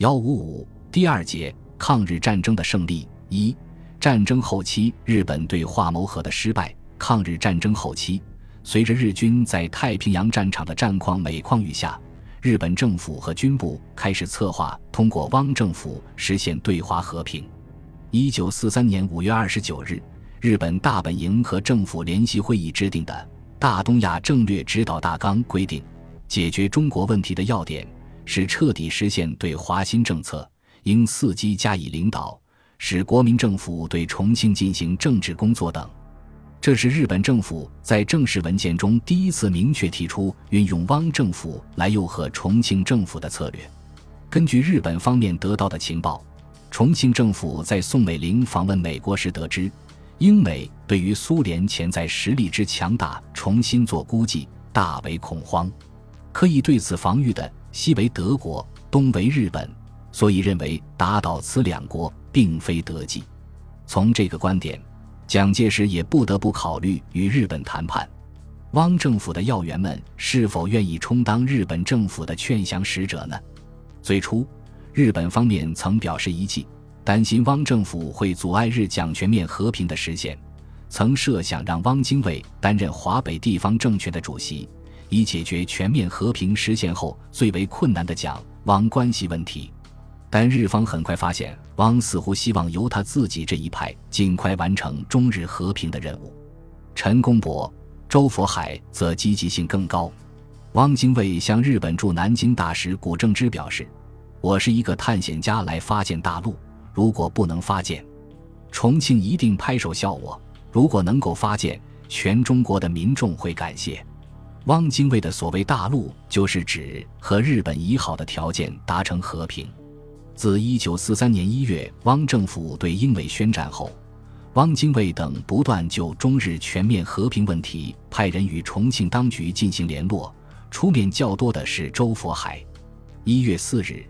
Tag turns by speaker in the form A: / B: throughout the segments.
A: 幺五五第二节抗日战争的胜利一战争后期日本对华谋和的失败。抗日战争后期，随着日军在太平洋战场的战况每况愈下，日本政府和军部开始策划通过汪政府实现对华和平。一九四三年五月二十九日，日本大本营和政府联席会议制定的《大东亚战略指导大纲》规定，解决中国问题的要点是彻底实现对华新政策，应伺机加以领导，使国民政府对重庆进行政治工作等。这是日本政府在正式文件中第一次明确提出运用汪政府来诱惑重庆政府的策略。根据日本方面得到的情报，重庆政府在宋美龄访问美国时得知，英美对于苏联潜在实力之强大重新做估计，大为恐慌。可以对此防御的西为德国，东为日本，所以认为打倒此两国并非得计。从这个观点。蒋介石也不得不考虑与日本谈判，汪政府的要员们是否愿意充当日本政府的劝降使者呢？最初，日本方面曾表示一计，担心汪政府会阻碍日蒋全面和平的实现，曾设想让汪精卫担任华北地方政权的主席，以解决全面和平实现后最为困难的蒋汪关系问题。但日方很快发现，汪似乎希望由他自己这一派尽快完成中日和平的任务。陈公博、周佛海则积极性更高。汪精卫向日本驻南京大使谷正之表示：“我是一个探险家，来发现大陆。如果不能发现，重庆一定拍手笑我；如果能够发现，全中国的民众会感谢。”汪精卫的所谓大陆，就是指和日本以好的条件达成和平。自一九四三年一月，汪政府对英美宣战后，汪精卫等不断就中日全面和平问题派人与重庆当局进行联络，出面较多的是周佛海。一月四日，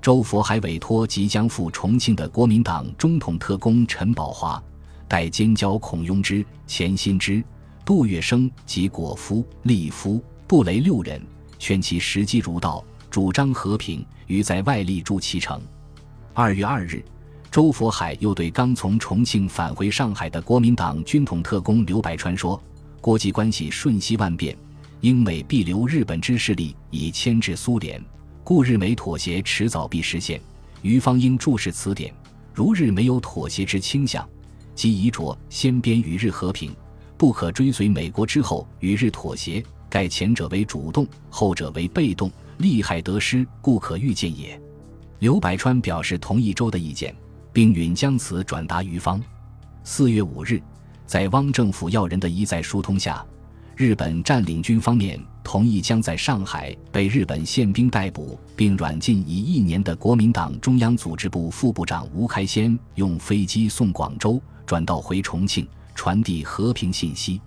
A: 周佛海委托即将赴重庆的国民党中统特工陈宝华，代监交孔庸之、钱新之、杜月笙及果夫、利夫、布雷六人，劝其时机如到，主张和平，于在外力助其成。二月二日，周佛海又对刚从重庆返回上海的国民党军统特工刘百川说：“国际关系瞬息万变，英美必留日本之势力以牵制苏联，故日美妥协迟早必实现。余方应注视此点。如日没有妥协之倾向，即宜着先边与日和平，不可追随美国之后与日妥协。盖前者为主动，后者为被动，利害得失，故可预见也。”刘百川表示同意周的意见，并允将此转达于方。四月五日，在汪政府要人的一再疏通下，日本占领军方面同意将在上海被日本宪兵逮捕并软禁已一年的国民党中央组织部副部长吴开先用飞机送广州，转到回重庆，传递和平信息。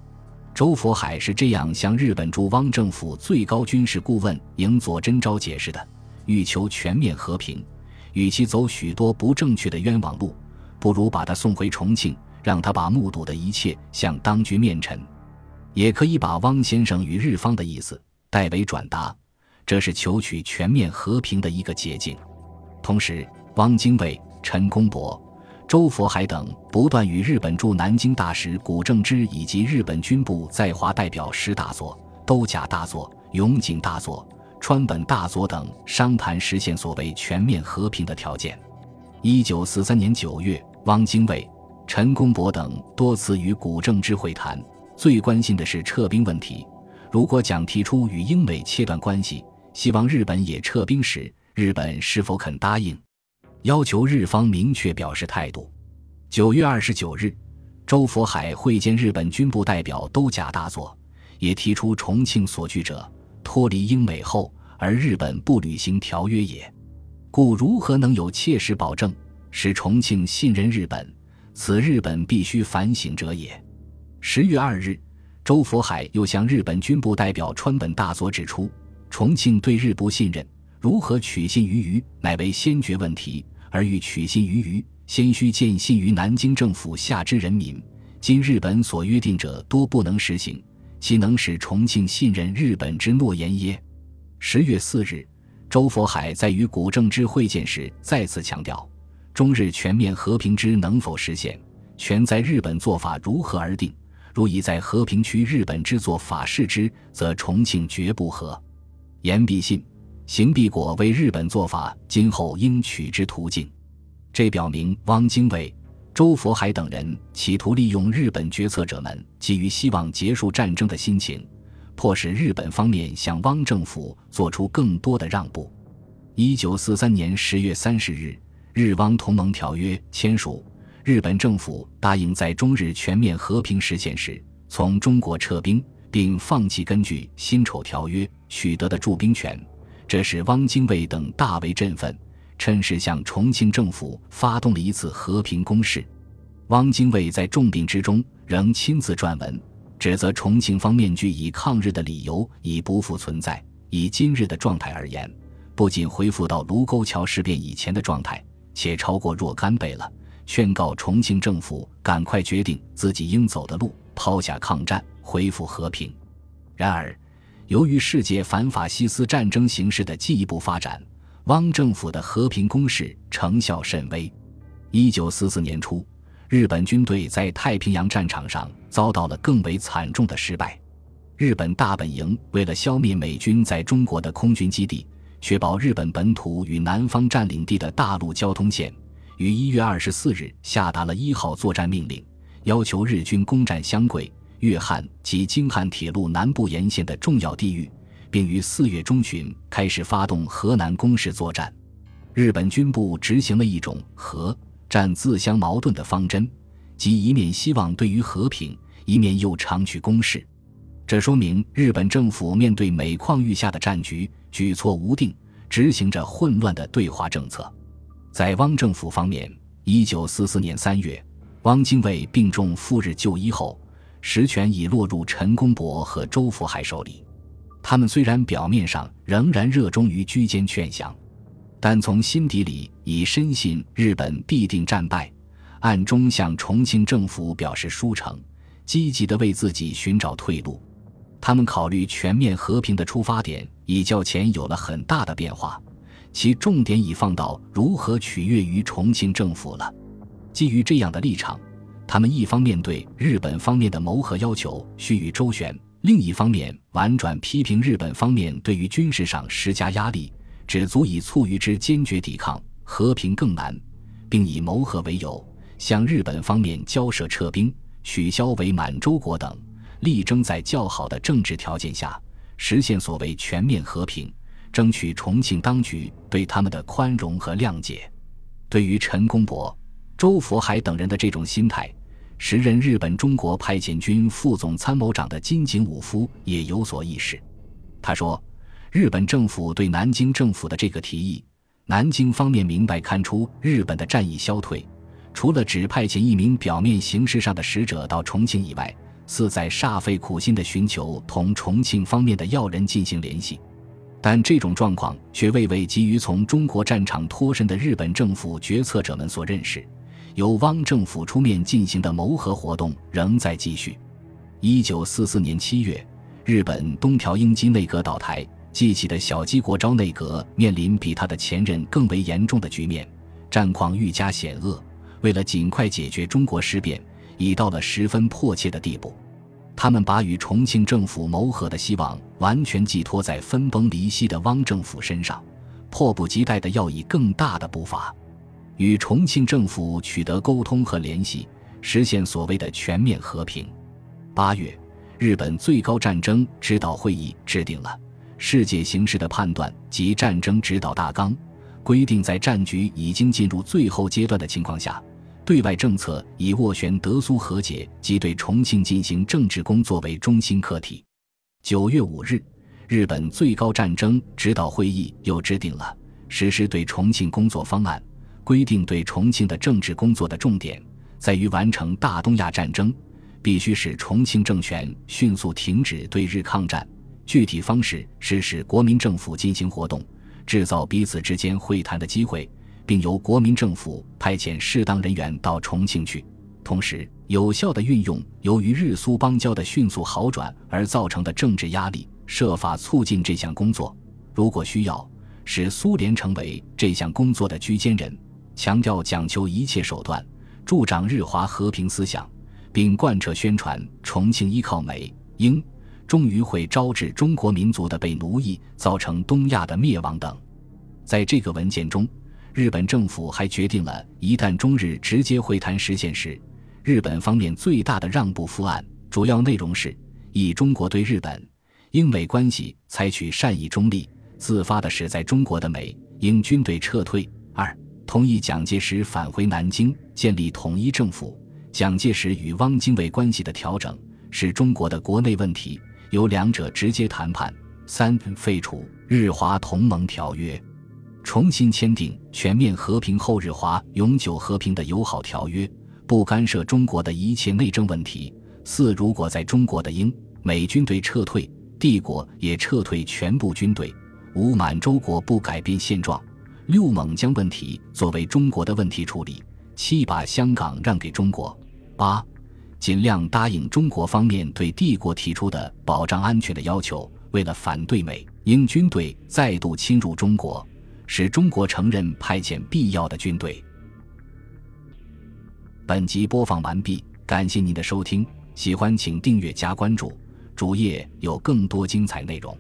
A: 周佛海是这样向日本驻汪政府最高军事顾问营佐真昭解释的。欲求全面和平，与其走许多不正确的冤枉路，不如把他送回重庆，让他把目睹的一切向当局面陈。也可以把汪先生与日方的意思代为转达，这是求取全面和平的一个捷径。同时，汪精卫、陈公博、周佛海等不断与日本驻南京大使谷正之以及日本军部在华代表石大佐、都甲大佐、永井大佐。川本大佐等商谈实现所谓全面和平的条件。一九四三年九月，汪精卫、陈公博等多次与谷正之会谈，最关心的是撤兵问题。如果蒋提出与英美切断关系，希望日本也撤兵时，日本是否肯答应？要求日方明确表示态度。九月二十九日，周佛海会见日本军部代表都甲大佐，也提出重庆所据者。脱离英美后，而日本不履行条约也，故如何能有切实保证使重庆信任日本？此日本必须反省者也。十月二日，周佛海又向日本军部代表川本大佐指出，重庆对日不信任，如何取信于余，乃为先决问题。而欲取信于余，先须见信于南京政府下之人民。今日本所约定者多不能实行。岂能使重庆信任日本之诺言耶？十月四日，周佛海在与古正之会见时再次强调，中日全面和平之能否实现，全在日本做法如何而定。如已在和平区日本之做法事之，则重庆绝不和。言必信，行必果，为日本做法今后应取之途径。这表明汪精卫、周佛海等人企图利用日本决策者们基于希望结束战争的心情，迫使日本方面向汪政府做出更多的让步。一九四三年十月三十日，日汪同盟条约签署。日本政府答应在中日全面和平实现时从中国撤兵，并放弃根据辛丑条约取得的驻兵权，这使汪精卫等大为振奋，趁势向重庆政府发动了一次和平攻势。汪精卫在重病之中仍亲自撰文，指责重庆方面据以抗日的理由已不复存在。以今日的状态而言，不仅恢复到卢沟桥事变以前的状态，且超过若干倍了。劝告重庆政府赶快决定自己应走的路，抛下抗战，恢复和平。然而，由于世界反法西斯战争形势的进一步发展，汪政府的和平攻势成效甚微。一九四四年初，日本军队在太平洋战场上遭到了更为惨重的失败。日本大本营为了消灭美军在中国的空军基地，确保日本本土与南方占领地的大陆交通线。于一月二十四日下达了一号作战命令，要求日军攻占湘桂、粤汉及京汉铁路南部沿线的重要地域，并于四月中旬开始发动河南攻势作战。日本军部执行了一种和战自相矛盾的方针，即一面希望对于和平，一面又长去攻势。这说明日本政府面对每况愈下的战局，举措无定，执行着混乱的对华政策。在汪政府方面，一九四四年三月，汪精卫病重赴日就医后，实权已落入陈公博和周福海手里。他们虽然表面上仍然热衷于居间劝降，但从心底里已深信日本必定战败，暗中向重庆政府表示疏诚，积极地为自己寻找退路。他们考虑全面和平的出发点，已较前有了很大的变化。其重点已放到如何取悦于重庆政府了。基于这样的立场，他们一方面对日本方面的谋和要求须予周旋，另一方面婉转批评日本方面对于军事上施加压力，只足以促于之坚决抵抗，和平更难，并以谋和为由向日本方面交涉撤兵、取消伪满洲国等，力争在较好的政治条件下实现所谓全面和平。争取重庆当局对他们的宽容和谅解。对于陈公博、周佛海等人的这种心态，时任日本中国派遣军副总参谋长的金井武夫也有所意识。他说：“日本政府对南京政府的这个提议，南京方面明白看出日本的战意消退，除了只派遣一名表面形式上的使者到重庆以外，似在煞费苦心的寻求同重庆方面的要人进行联系。”但这种状况却未为急于从中国战场脱身的日本政府决策者们所认识。由汪政府出面进行的谋和活动仍在继续。一九四四年七月，日本东条英机内阁倒台，继起的小矶国昭内阁面临比他的前任更为严重的局面，战况愈加险恶。为了尽快解决中国事变，已到了十分迫切的地步。他们把与重庆政府谋和的希望完全寄托在分崩离析的汪政府身上，迫不及待地要以更大的步伐与重庆政府取得沟通和联系，实现所谓的全面和平。八月，日本最高战争指导会议制定了世界形势的判断及战争指导大纲，规定在战局已经进入最后阶段的情况下。对外政策以斡旋德苏和解及对重庆进行政治工作为中心课题。九月五日，日本最高战争指导会议又制定了实施对重庆工作方案，规定对重庆的政治工作的重点在于完成大东亚战争，必须使重庆政权迅速停止对日抗战。具体方式是使国民政府进行活动，制造彼此之间会谈的机会。并由国民政府派遣适当人员到重庆去，同时有效地运用由于日苏邦交的迅速好转而造成的政治压力，设法促进这项工作。如果需要，使苏联成为这项工作的居间人，强调讲求一切手段助长日华和平思想，并贯彻宣传重庆依靠美英，终于会招致中国民族的被奴役，造成东亚的灭亡等。在这个文件中，日本政府还决定了一旦中日直接会谈实现时，日本方面最大的让步方案，主要内容是：以、中国对日本、英美关系采取善意中立。自发的使在中国的美英军队撤退。二，同意蒋介石返回南京，建立统一政府。蒋介石与汪精卫关系的调整，是中国的国内问题，由两者直接谈判。三，废除日华同盟条约，重新签订全面和平后日华永久和平的友好条约，不干涉中国的一切内政问题。四，如果在中国的英美军队撤退，帝国也撤退全部军队。五满洲国不改变现状，六蒙将问题作为中国的问题处理。七把香港让给中国。八，尽量答应中国方面对帝国提出的保障安全的要求。为了反对美英军队再度侵入中国，使中国承认派遣必要的军队。本集播放完毕，感谢您的收听，喜欢请订阅加关注，主页有更多精彩内容。